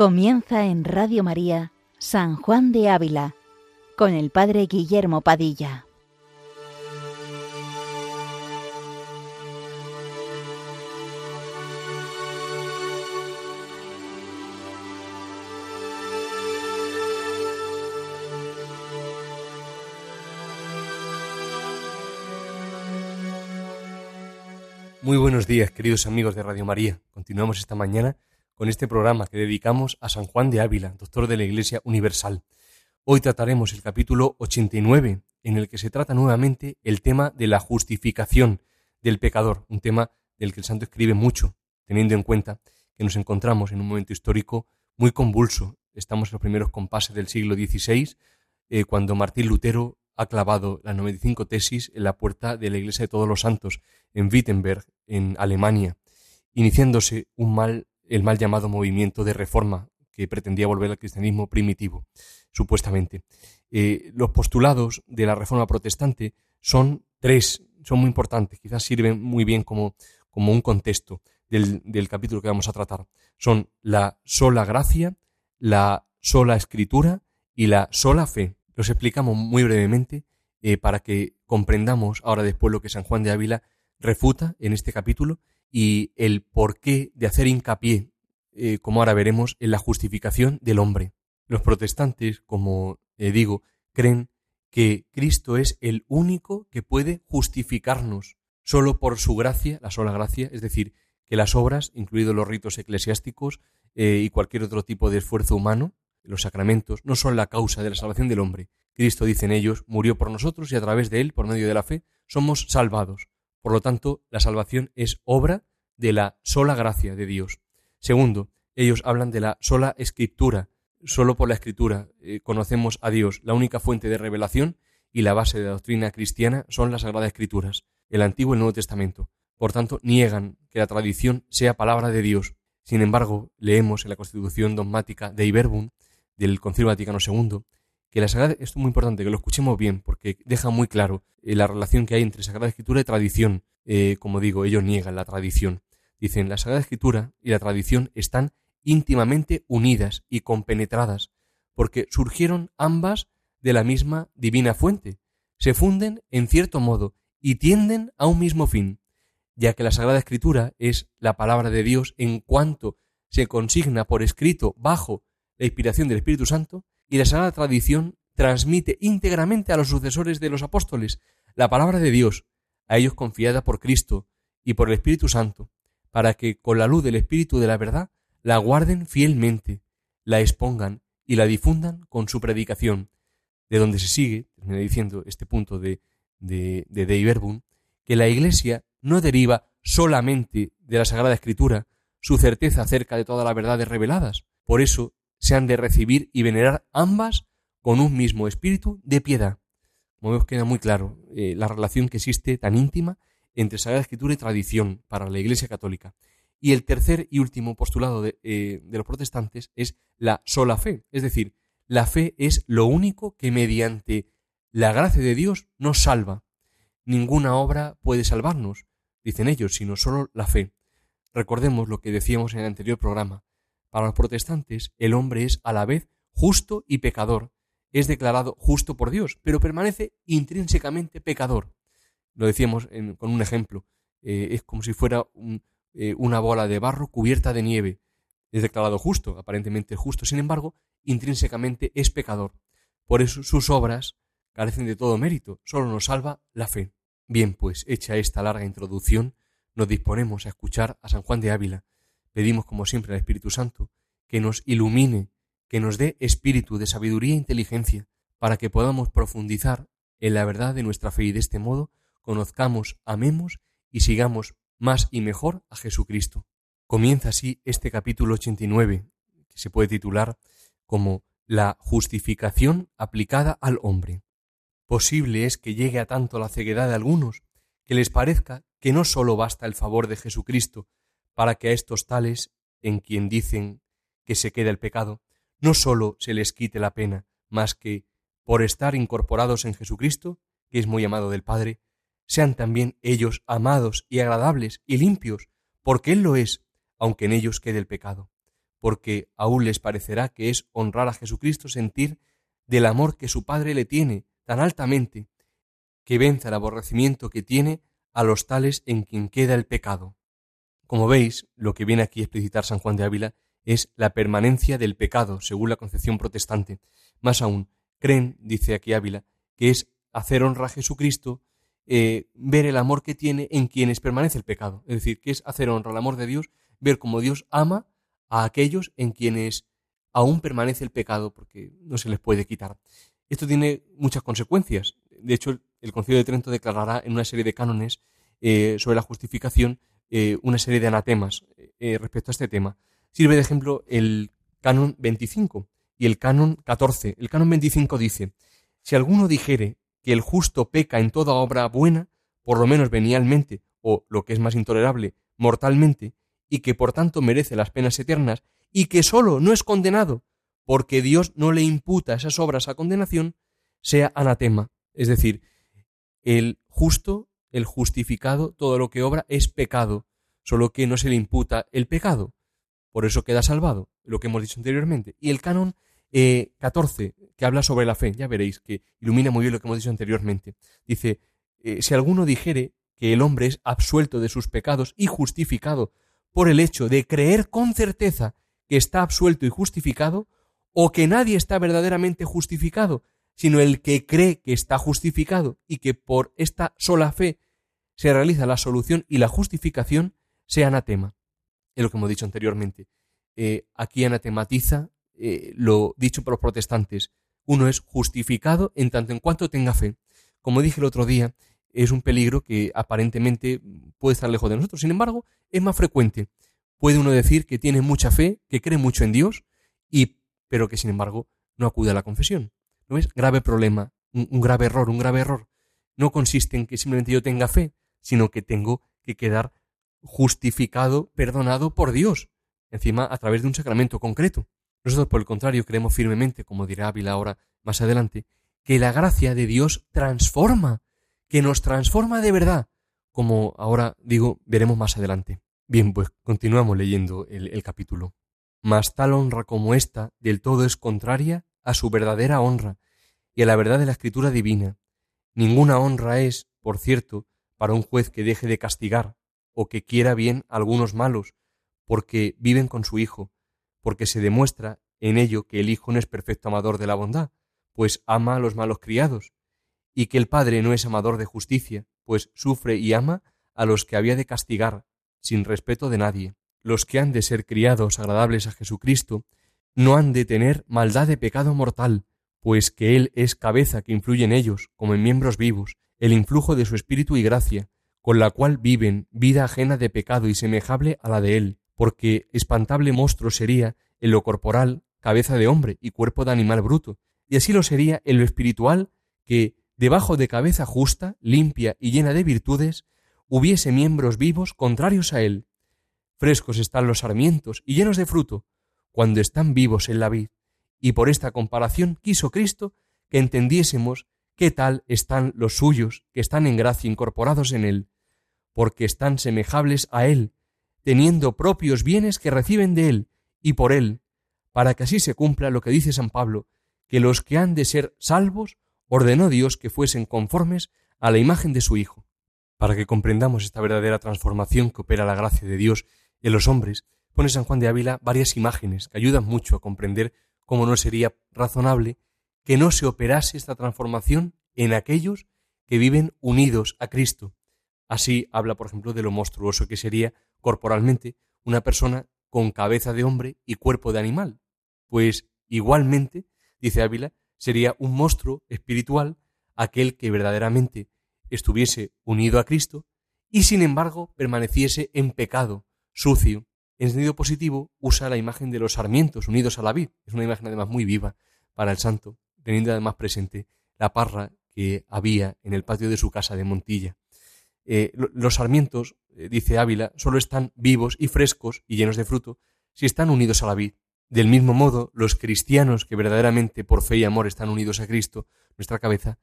Comienza en Radio María San Juan de Ávila con el Padre Guillermo Padilla. Muy buenos días, queridos amigos de Radio María. Continuamos esta mañana con este programa que dedicamos a San Juan de Ávila, doctor de la Iglesia Universal. Hoy trataremos el capítulo 89, en el que se trata nuevamente el tema de la justificación del pecador, un tema del que el santo escribe mucho, teniendo en cuenta que nos encontramos en un momento histórico muy convulso. Estamos en los primeros compases del siglo XVI, eh, cuando Martín Lutero ha clavado las 95 tesis en la puerta de la Iglesia de Todos los Santos, en Wittenberg, en Alemania, iniciándose un mal el mal llamado movimiento de reforma que pretendía volver al cristianismo primitivo, supuestamente. Eh, los postulados de la reforma protestante son tres, son muy importantes, quizás sirven muy bien como, como un contexto del, del capítulo que vamos a tratar. Son la sola gracia, la sola escritura y la sola fe. Los explicamos muy brevemente eh, para que comprendamos ahora después lo que San Juan de Ávila refuta en este capítulo y el porqué de hacer hincapié, eh, como ahora veremos, en la justificación del hombre. Los protestantes, como eh, digo, creen que Cristo es el único que puede justificarnos solo por su gracia, la sola gracia, es decir, que las obras, incluidos los ritos eclesiásticos eh, y cualquier otro tipo de esfuerzo humano, los sacramentos, no son la causa de la salvación del hombre. Cristo, dicen ellos, murió por nosotros y a través de él, por medio de la fe, somos salvados. Por lo tanto, la salvación es obra de la sola gracia de Dios. Segundo, ellos hablan de la sola escritura. Solo por la escritura eh, conocemos a Dios. La única fuente de revelación y la base de la doctrina cristiana son las Sagradas Escrituras, el Antiguo y el Nuevo Testamento. Por tanto, niegan que la tradición sea palabra de Dios. Sin embargo, leemos en la Constitución dogmática de Iberbun del Concilio Vaticano II que la Sagrada, esto es muy importante que lo escuchemos bien, porque deja muy claro eh, la relación que hay entre Sagrada Escritura y tradición. Eh, como digo, ellos niegan la tradición. Dicen, la Sagrada Escritura y la tradición están íntimamente unidas y compenetradas, porque surgieron ambas de la misma divina fuente, se funden en cierto modo y tienden a un mismo fin, ya que la Sagrada Escritura es la palabra de Dios en cuanto se consigna por escrito bajo la inspiración del Espíritu Santo, y la Sagrada Tradición transmite íntegramente a los sucesores de los apóstoles la palabra de Dios, a ellos confiada por Cristo y por el Espíritu Santo, para que con la luz del Espíritu de la verdad la guarden fielmente, la expongan y la difundan con su predicación, de donde se sigue, termina diciendo este punto de, de, de que la Iglesia no deriva solamente de la Sagrada Escritura su certeza acerca de todas las verdades reveladas. Por eso se han de recibir y venerar ambas con un mismo espíritu de piedad. Como vemos queda muy claro eh, la relación que existe tan íntima entre Sagrada Escritura y tradición para la Iglesia Católica. Y el tercer y último postulado de, eh, de los protestantes es la sola fe, es decir, la fe es lo único que mediante la gracia de Dios nos salva. Ninguna obra puede salvarnos, dicen ellos, sino solo la fe. Recordemos lo que decíamos en el anterior programa. Para los protestantes, el hombre es a la vez justo y pecador. Es declarado justo por Dios, pero permanece intrínsecamente pecador. Lo decíamos con un ejemplo. Eh, es como si fuera eh, una bola de barro cubierta de nieve. Es declarado justo, aparentemente justo. Sin embargo, intrínsecamente es pecador. Por eso sus obras carecen de todo mérito. Solo nos salva la fe. Bien, pues hecha esta larga introducción, nos disponemos a escuchar a San Juan de Ávila, Pedimos, como siempre, al Espíritu Santo que nos ilumine, que nos dé espíritu de sabiduría e inteligencia, para que podamos profundizar en la verdad de nuestra fe y de este modo conozcamos, amemos y sigamos más y mejor a Jesucristo. Comienza así este capítulo 89, que se puede titular como la justificación aplicada al hombre. Posible es que llegue a tanto la ceguedad de algunos que les parezca que no sólo basta el favor de Jesucristo para que a estos tales, en quien dicen que se queda el pecado, no sólo se les quite la pena, más que, por estar incorporados en Jesucristo, que es muy amado del Padre, sean también ellos amados y agradables y limpios, porque Él lo es, aunque en ellos quede el pecado. porque aún les parecerá que es honrar a Jesucristo sentir del amor que su Padre le tiene tan altamente, que venza el aborrecimiento que tiene a los tales en quien queda el pecado. Como veis, lo que viene aquí a explicitar San Juan de Ávila es la permanencia del pecado, según la concepción protestante. Más aún, creen, dice aquí Ávila, que es hacer honra a Jesucristo, eh, ver el amor que tiene en quienes permanece el pecado. Es decir, que es hacer honra al amor de Dios, ver cómo Dios ama a aquellos en quienes aún permanece el pecado, porque no se les puede quitar. Esto tiene muchas consecuencias. De hecho, el Concilio de Trento declarará en una serie de cánones eh, sobre la justificación eh, una serie de anatemas respecto a este tema. Sirve de ejemplo el canon 25 y el canon 14. El canon 25 dice, si alguno dijere que el justo peca en toda obra buena, por lo menos venialmente, o, lo que es más intolerable, mortalmente, y que por tanto merece las penas eternas, y que sólo no es condenado, porque Dios no le imputa esas obras a condenación, sea anatema. Es decir, el justo, el justificado, todo lo que obra es pecado, solo que no se le imputa el pecado. Por eso queda salvado, lo que hemos dicho anteriormente. Y el canon 14, eh, que habla sobre la fe, ya veréis que ilumina muy bien lo que hemos dicho anteriormente. Dice, eh, si alguno dijere que el hombre es absuelto de sus pecados y justificado por el hecho de creer con certeza que está absuelto y justificado, o que nadie está verdaderamente justificado, sino el que cree que está justificado y que por esta sola fe se realiza la solución y la justificación, sea anatema. Es lo que hemos dicho anteriormente. Eh, aquí anatematiza eh, lo dicho por los protestantes. Uno es justificado en tanto en cuanto tenga fe. Como dije el otro día, es un peligro que aparentemente puede estar lejos de nosotros. Sin embargo, es más frecuente. Puede uno decir que tiene mucha fe, que cree mucho en Dios, y, pero que sin embargo no acude a la confesión. ¿No es? Grave problema, un grave error, un grave error. No consiste en que simplemente yo tenga fe, sino que tengo que quedar justificado, perdonado por Dios, encima a través de un sacramento concreto. Nosotros, por el contrario, creemos firmemente, como dirá Ávila ahora más adelante, que la gracia de Dios transforma, que nos transforma de verdad, como ahora digo, veremos más adelante. Bien, pues continuamos leyendo el, el capítulo. Mas tal honra como esta del todo es contraria a su verdadera honra y a la verdad de la escritura divina. Ninguna honra es, por cierto, para un juez que deje de castigar o que quiera bien a algunos malos, porque viven con su Hijo, porque se demuestra en ello que el Hijo no es perfecto amador de la bondad, pues ama a los malos criados, y que el Padre no es amador de justicia, pues sufre y ama a los que había de castigar, sin respeto de nadie. Los que han de ser criados agradables a Jesucristo no han de tener maldad de pecado mortal, pues que Él es cabeza que influye en ellos, como en miembros vivos, el influjo de su espíritu y gracia, con la cual viven vida ajena de pecado y semejable a la de Él, porque espantable monstruo sería en lo corporal cabeza de hombre y cuerpo de animal bruto, y así lo sería en lo espiritual que, debajo de cabeza justa, limpia y llena de virtudes, hubiese miembros vivos contrarios a él. Frescos están los sarmientos y llenos de fruto, cuando están vivos en la vid, y por esta comparación quiso Cristo que entendiésemos qué tal están los suyos que están en gracia incorporados en él, porque están semejables a él, teniendo propios bienes que reciben de Él y por Él, para que así se cumpla lo que dice San Pablo, que los que han de ser salvos ordenó Dios que fuesen conformes a la imagen de su Hijo. Para que comprendamos esta verdadera transformación que opera la gracia de Dios en los hombres, pone San Juan de Ávila varias imágenes que ayudan mucho a comprender cómo no sería razonable que no se operase esta transformación en aquellos que viven unidos a Cristo. Así habla, por ejemplo, de lo monstruoso que sería corporalmente una persona con cabeza de hombre y cuerpo de animal. Pues igualmente, dice Ávila, sería un monstruo espiritual aquel que verdaderamente estuviese unido a Cristo y sin embargo permaneciese en pecado, sucio. En sentido positivo usa la imagen de los sarmientos unidos a la vid. Es una imagen además muy viva para el santo, teniendo además presente la parra que había en el patio de su casa de Montilla. Eh, los sarmientos, eh, dice Ávila, solo están vivos y frescos y llenos de fruto si están unidos a la vid. Del mismo modo, los cristianos que verdaderamente por fe y amor están unidos a Cristo, nuestra cabeza,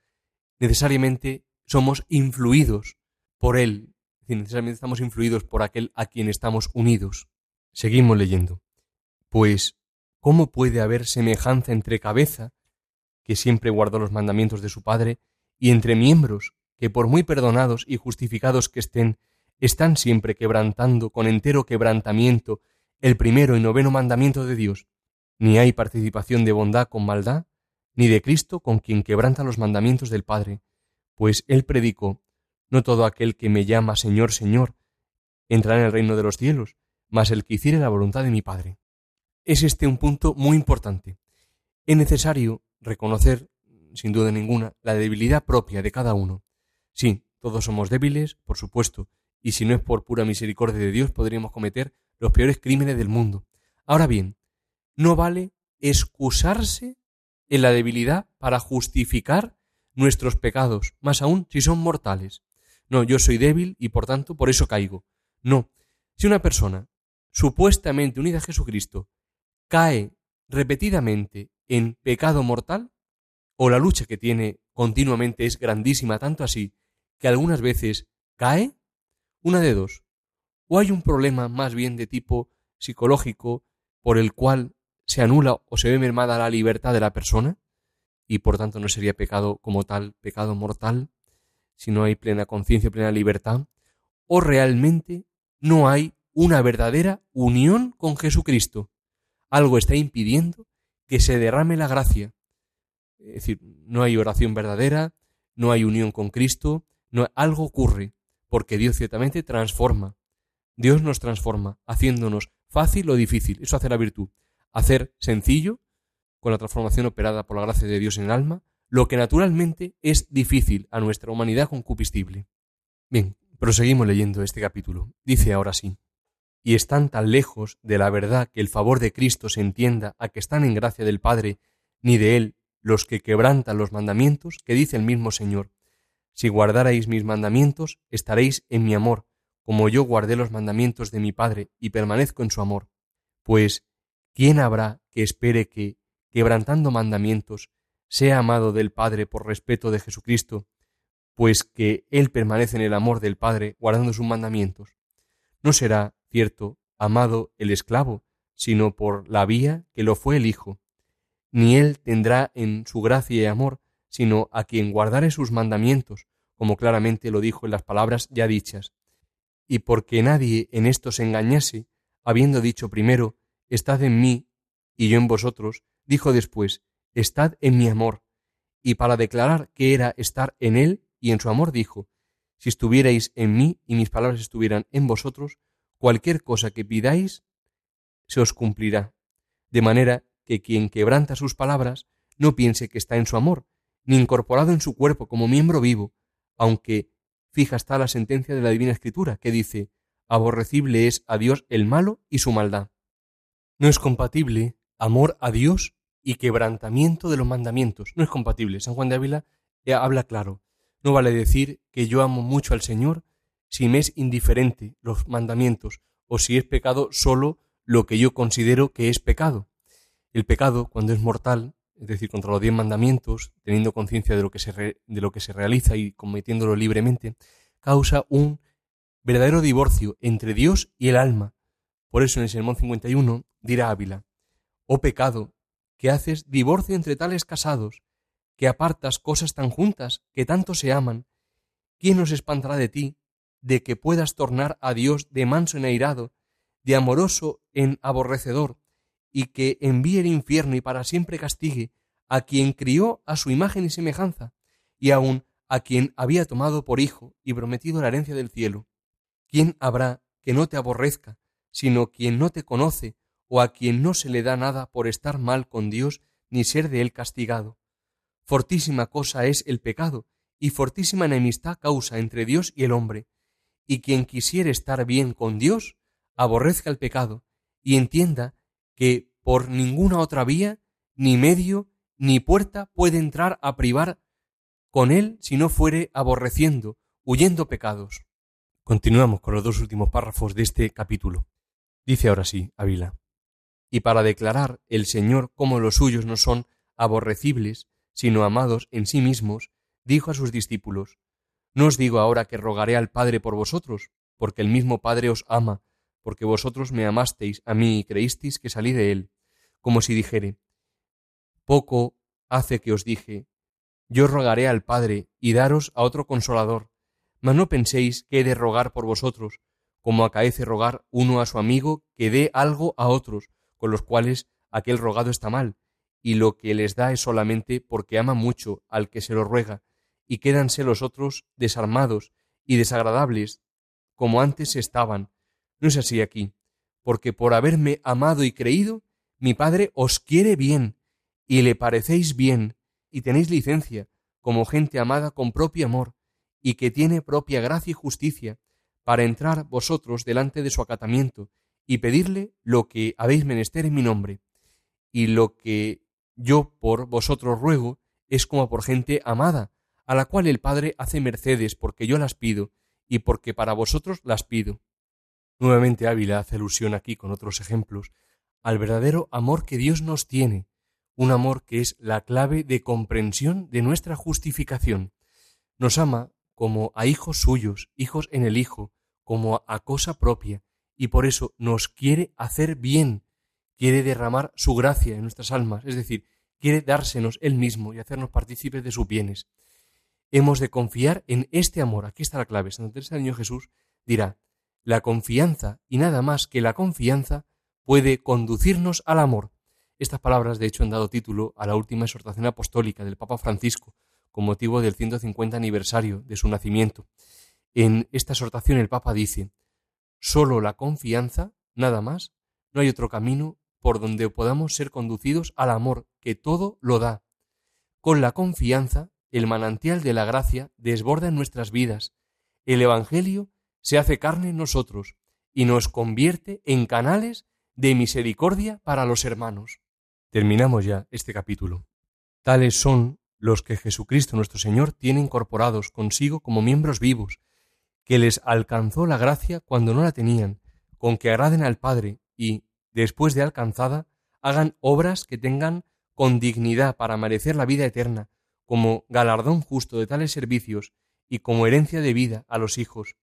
necesariamente somos influidos por Él, necesariamente estamos influidos por aquel a quien estamos unidos. Seguimos leyendo. Pues, ¿cómo puede haber semejanza entre cabeza, que siempre guardó los mandamientos de su Padre, y entre miembros, que por muy perdonados y justificados que estén, están siempre quebrantando con entero quebrantamiento el primero y noveno mandamiento de Dios? Ni hay participación de bondad con maldad, ni de Cristo con quien quebranta los mandamientos del Padre, pues él predicó, no todo aquel que me llama Señor, Señor, entrará en el reino de los cielos, mas el que hiciere la voluntad de mi Padre. Es este un punto muy importante. Es necesario reconocer, sin duda ninguna, la debilidad propia de cada uno. Sí, todos somos débiles, por supuesto, y si no es por pura misericordia de Dios podríamos cometer los peores crímenes del mundo. Ahora bien, no vale excusarse en la debilidad para justificar nuestros pecados, más aún si son mortales. No, yo soy débil y por tanto por eso caigo. No. Si una persona supuestamente unida a Jesucristo cae repetidamente en pecado mortal, o la lucha que tiene continuamente es grandísima, tanto así que algunas veces cae, una de dos. O hay un problema más bien de tipo psicológico por el cual se anula o se ve mermada la libertad de la persona, y por tanto no sería pecado como tal, pecado mortal, si no hay plena conciencia, plena libertad, o realmente no hay una verdadera unión con Jesucristo. Algo está impidiendo que se derrame la gracia. Es decir, no hay oración verdadera, no hay unión con Cristo, no, algo ocurre, porque Dios ciertamente transforma. Dios nos transforma, haciéndonos fácil o difícil. Eso hace la virtud. Hacer sencillo, con la transformación operada por la gracia de Dios en el alma, lo que naturalmente es difícil a nuestra humanidad concupiscible. Bien, proseguimos leyendo este capítulo. Dice ahora sí. Y están tan lejos de la verdad que el favor de Cristo se entienda a que están en gracia del Padre, ni de Él los que quebrantan los mandamientos, que dice el mismo Señor, si guardarais mis mandamientos, estaréis en mi amor, como yo guardé los mandamientos de mi Padre y permanezco en su amor. Pues, ¿quién habrá que espere que, quebrantando mandamientos, sea amado del Padre por respeto de Jesucristo, pues que Él permanece en el amor del Padre guardando sus mandamientos. No será, cierto, amado el esclavo, sino por la vía que lo fue el Hijo. Ni Él tendrá en su gracia y amor, sino a quien guardare sus mandamientos, como claramente lo dijo en las palabras ya dichas. Y porque nadie en esto se engañase, habiendo dicho primero, Estad en mí y yo en vosotros, dijo después, Estad en mi amor. Y para declarar que era estar en él y en su amor dijo, Si estuvierais en mí y mis palabras estuvieran en vosotros, cualquier cosa que pidáis se os cumplirá. De manera que quien quebranta sus palabras no piense que está en su amor, ni incorporado en su cuerpo como miembro vivo, aunque fija está la sentencia de la Divina Escritura, que dice, aborrecible es a Dios el malo y su maldad. No es compatible amor a Dios y quebrantamiento de los mandamientos. No es compatible. San Juan de Ávila eh, habla claro. No vale decir que yo amo mucho al Señor si me es indiferente los mandamientos o si es pecado solo lo que yo considero que es pecado. El pecado, cuando es mortal, es decir, contra los diez mandamientos, teniendo conciencia de, lo que se de lo que se realiza y cometiéndolo libremente, causa un verdadero divorcio entre Dios y el alma. Por eso en el Sermón 51 dirá Ávila, Oh pecado, que haces divorcio entre tales casados, que apartas cosas tan juntas, que tanto se aman, ¿quién nos espantará de ti, de que puedas tornar a Dios de manso en airado, de amoroso en aborrecedor, y que envíe el infierno y para siempre castigue a quien crió a su imagen y semejanza, y aun a quien había tomado por hijo y prometido la herencia del cielo? ¿Quién habrá que no te aborrezca, sino quien no te conoce o a quien no se le da nada por estar mal con Dios ni ser de él castigado. Fortísima cosa es el pecado, y fortísima enemistad causa entre Dios y el hombre, y quien quisiere estar bien con Dios, aborrezca el pecado, y entienda que por ninguna otra vía, ni medio, ni puerta puede entrar a privar con él si no fuere aborreciendo, huyendo pecados. Continuamos con los dos últimos párrafos de este capítulo. Dice ahora sí, Ávila y para declarar el Señor cómo los suyos no son aborrecibles, sino amados en sí mismos, dijo a sus discípulos, No os digo ahora que rogaré al Padre por vosotros, porque el mismo Padre os ama, porque vosotros me amasteis a mí y creísteis que salí de él, como si dijere, poco hace que os dije, yo rogaré al Padre y daros a otro consolador, mas no penséis que he de rogar por vosotros, como acaece rogar uno a su amigo que dé algo a otros, con los cuales aquel rogado está mal, y lo que les da es solamente porque ama mucho al que se lo ruega, y quédanse los otros desarmados y desagradables, como antes estaban. No es así aquí, porque por haberme amado y creído, mi Padre os quiere bien, y le parecéis bien, y tenéis licencia, como gente amada con propio amor, y que tiene propia gracia y justicia, para entrar vosotros delante de su acatamiento, y pedirle lo que habéis menester en mi nombre. Y lo que yo por vosotros ruego es como por gente amada, a la cual el Padre hace mercedes porque yo las pido y porque para vosotros las pido. Nuevamente Ávila hace alusión aquí con otros ejemplos al verdadero amor que Dios nos tiene, un amor que es la clave de comprensión de nuestra justificación. Nos ama como a hijos suyos, hijos en el Hijo, como a cosa propia, y por eso nos quiere hacer bien, quiere derramar su gracia en nuestras almas, es decir, quiere dársenos Él mismo y hacernos partícipes de sus bienes. Hemos de confiar en este amor. Aquí está la clave. Santa Teresa del Niño Jesús dirá, la confianza y nada más que la confianza puede conducirnos al amor. Estas palabras, de hecho, han dado título a la última exhortación apostólica del Papa Francisco, con motivo del 150 aniversario de su nacimiento. En esta exhortación el Papa dice, solo la confianza, nada más, no hay otro camino por donde podamos ser conducidos al amor que todo lo da. Con la confianza, el manantial de la gracia desborda en nuestras vidas. El Evangelio se hace carne en nosotros y nos convierte en canales de misericordia para los hermanos. Terminamos ya este capítulo. Tales son los que Jesucristo nuestro Señor tiene incorporados consigo como miembros vivos, que les alcanzó la gracia cuando no la tenían, con que agraden al Padre y, después de alcanzada, hagan obras que tengan con dignidad para merecer la vida eterna, como galardón justo de tales servicios y como herencia de vida a los hijos.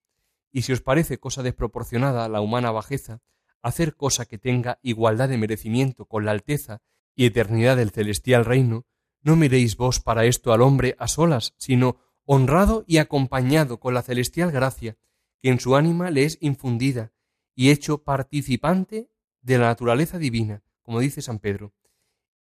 Y si os parece cosa desproporcionada la humana bajeza, hacer cosa que tenga igualdad de merecimiento con la alteza y eternidad del celestial reino, no miréis vos para esto al hombre a solas, sino honrado y acompañado con la celestial gracia que en su ánima le es infundida y hecho participante de la naturaleza divina, como dice San Pedro,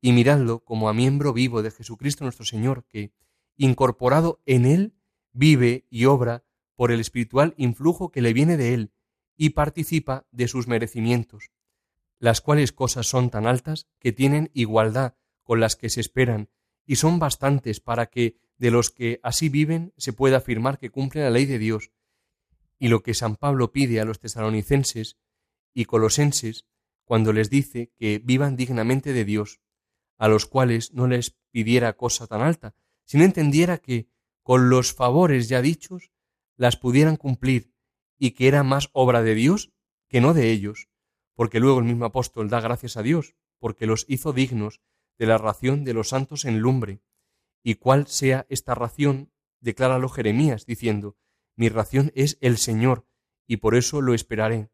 y miradlo como a miembro vivo de Jesucristo nuestro Señor, que, incorporado en él, vive y obra por el espiritual influjo que le viene de él y participa de sus merecimientos, las cuales cosas son tan altas que tienen igualdad con las que se esperan y son bastantes para que de los que así viven se pueda afirmar que cumplen la ley de Dios. Y lo que San Pablo pide a los tesalonicenses y colosenses cuando les dice que vivan dignamente de Dios, a los cuales no les pidiera cosa tan alta, sino entendiera que, con los favores ya dichos, las pudieran cumplir y que era más obra de Dios que no de ellos, porque luego el mismo apóstol da gracias a Dios, porque los hizo dignos de la ración de los santos en lumbre. Y cuál sea esta ración, decláralo Jeremías, diciendo, mi ración es el Señor, y por eso lo esperaré.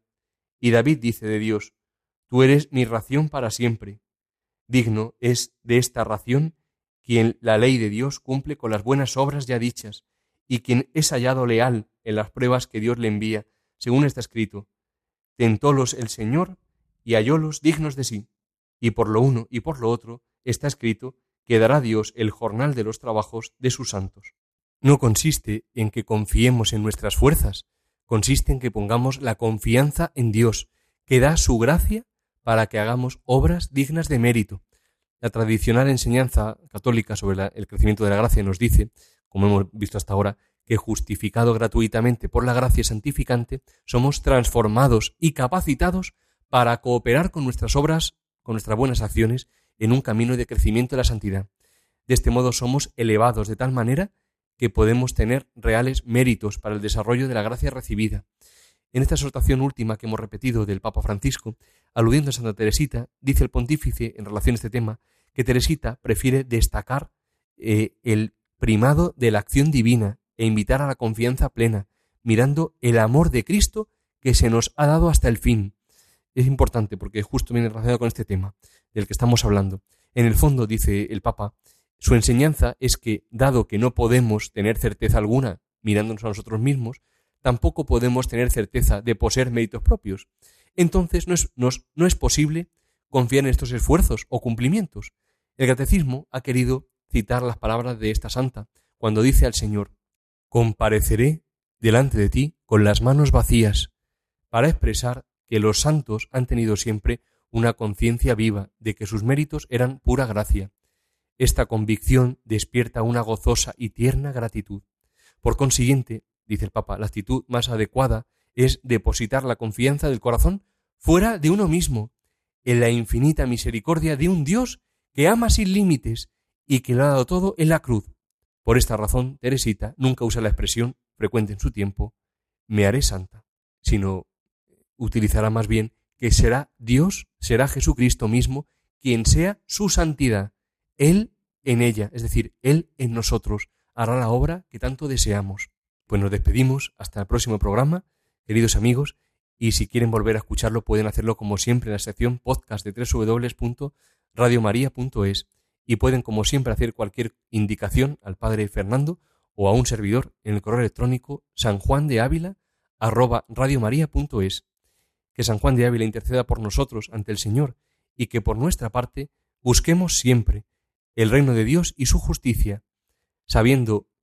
Y David dice de Dios, Tú eres mi ración para siempre. Digno es de esta ración quien la ley de Dios cumple con las buenas obras ya dichas, y quien es hallado leal en las pruebas que Dios le envía, según está escrito. Tentólos el Señor y hallólos dignos de sí. Y por lo uno y por lo otro está escrito que dará Dios el jornal de los trabajos de sus santos. No consiste en que confiemos en nuestras fuerzas, consiste en que pongamos la confianza en Dios, que da su gracia para que hagamos obras dignas de mérito. La tradicional enseñanza católica sobre el crecimiento de la gracia nos dice, como hemos visto hasta ahora, que justificado gratuitamente por la gracia santificante, somos transformados y capacitados para cooperar con nuestras obras, con nuestras buenas acciones, en un camino de crecimiento de la santidad. De este modo somos elevados de tal manera que podemos tener reales méritos para el desarrollo de la gracia recibida. En esta exhortación última que hemos repetido del Papa Francisco, aludiendo a Santa Teresita, dice el pontífice en relación a este tema que Teresita prefiere destacar eh, el primado de la acción divina e invitar a la confianza plena, mirando el amor de Cristo que se nos ha dado hasta el fin. es importante porque justo viene relacionado con este tema del que estamos hablando. En el fondo, dice el Papa, su enseñanza es que, dado que no podemos tener certeza alguna mirándonos a nosotros mismos, tampoco podemos tener certeza de poseer méritos propios. Entonces no es, no es posible confiar en estos esfuerzos o cumplimientos. El catecismo ha querido citar las palabras de esta santa cuando dice al Señor, compareceré delante de ti con las manos vacías, para expresar que los santos han tenido siempre una conciencia viva de que sus méritos eran pura gracia. Esta convicción despierta una gozosa y tierna gratitud. Por consiguiente, dice el Papa, la actitud más adecuada es depositar la confianza del corazón fuera de uno mismo, en la infinita misericordia de un Dios que ama sin límites y que lo ha dado todo en la cruz. Por esta razón, Teresita nunca usa la expresión frecuente en su tiempo, me haré santa, sino utilizará más bien que será Dios, será Jesucristo mismo, quien sea su santidad, Él en ella, es decir, Él en nosotros, hará la obra que tanto deseamos. Pues nos despedimos. Hasta el próximo programa, queridos amigos, y si quieren volver a escucharlo pueden hacerlo como siempre en la sección podcast de www.radiomaria.es y pueden como siempre hacer cualquier indicación al Padre Fernando o a un servidor en el correo electrónico sanjuandeávila@radiomaria.es. Que San Juan de Ávila interceda por nosotros ante el Señor y que por nuestra parte busquemos siempre el reino de Dios y su justicia, sabiendo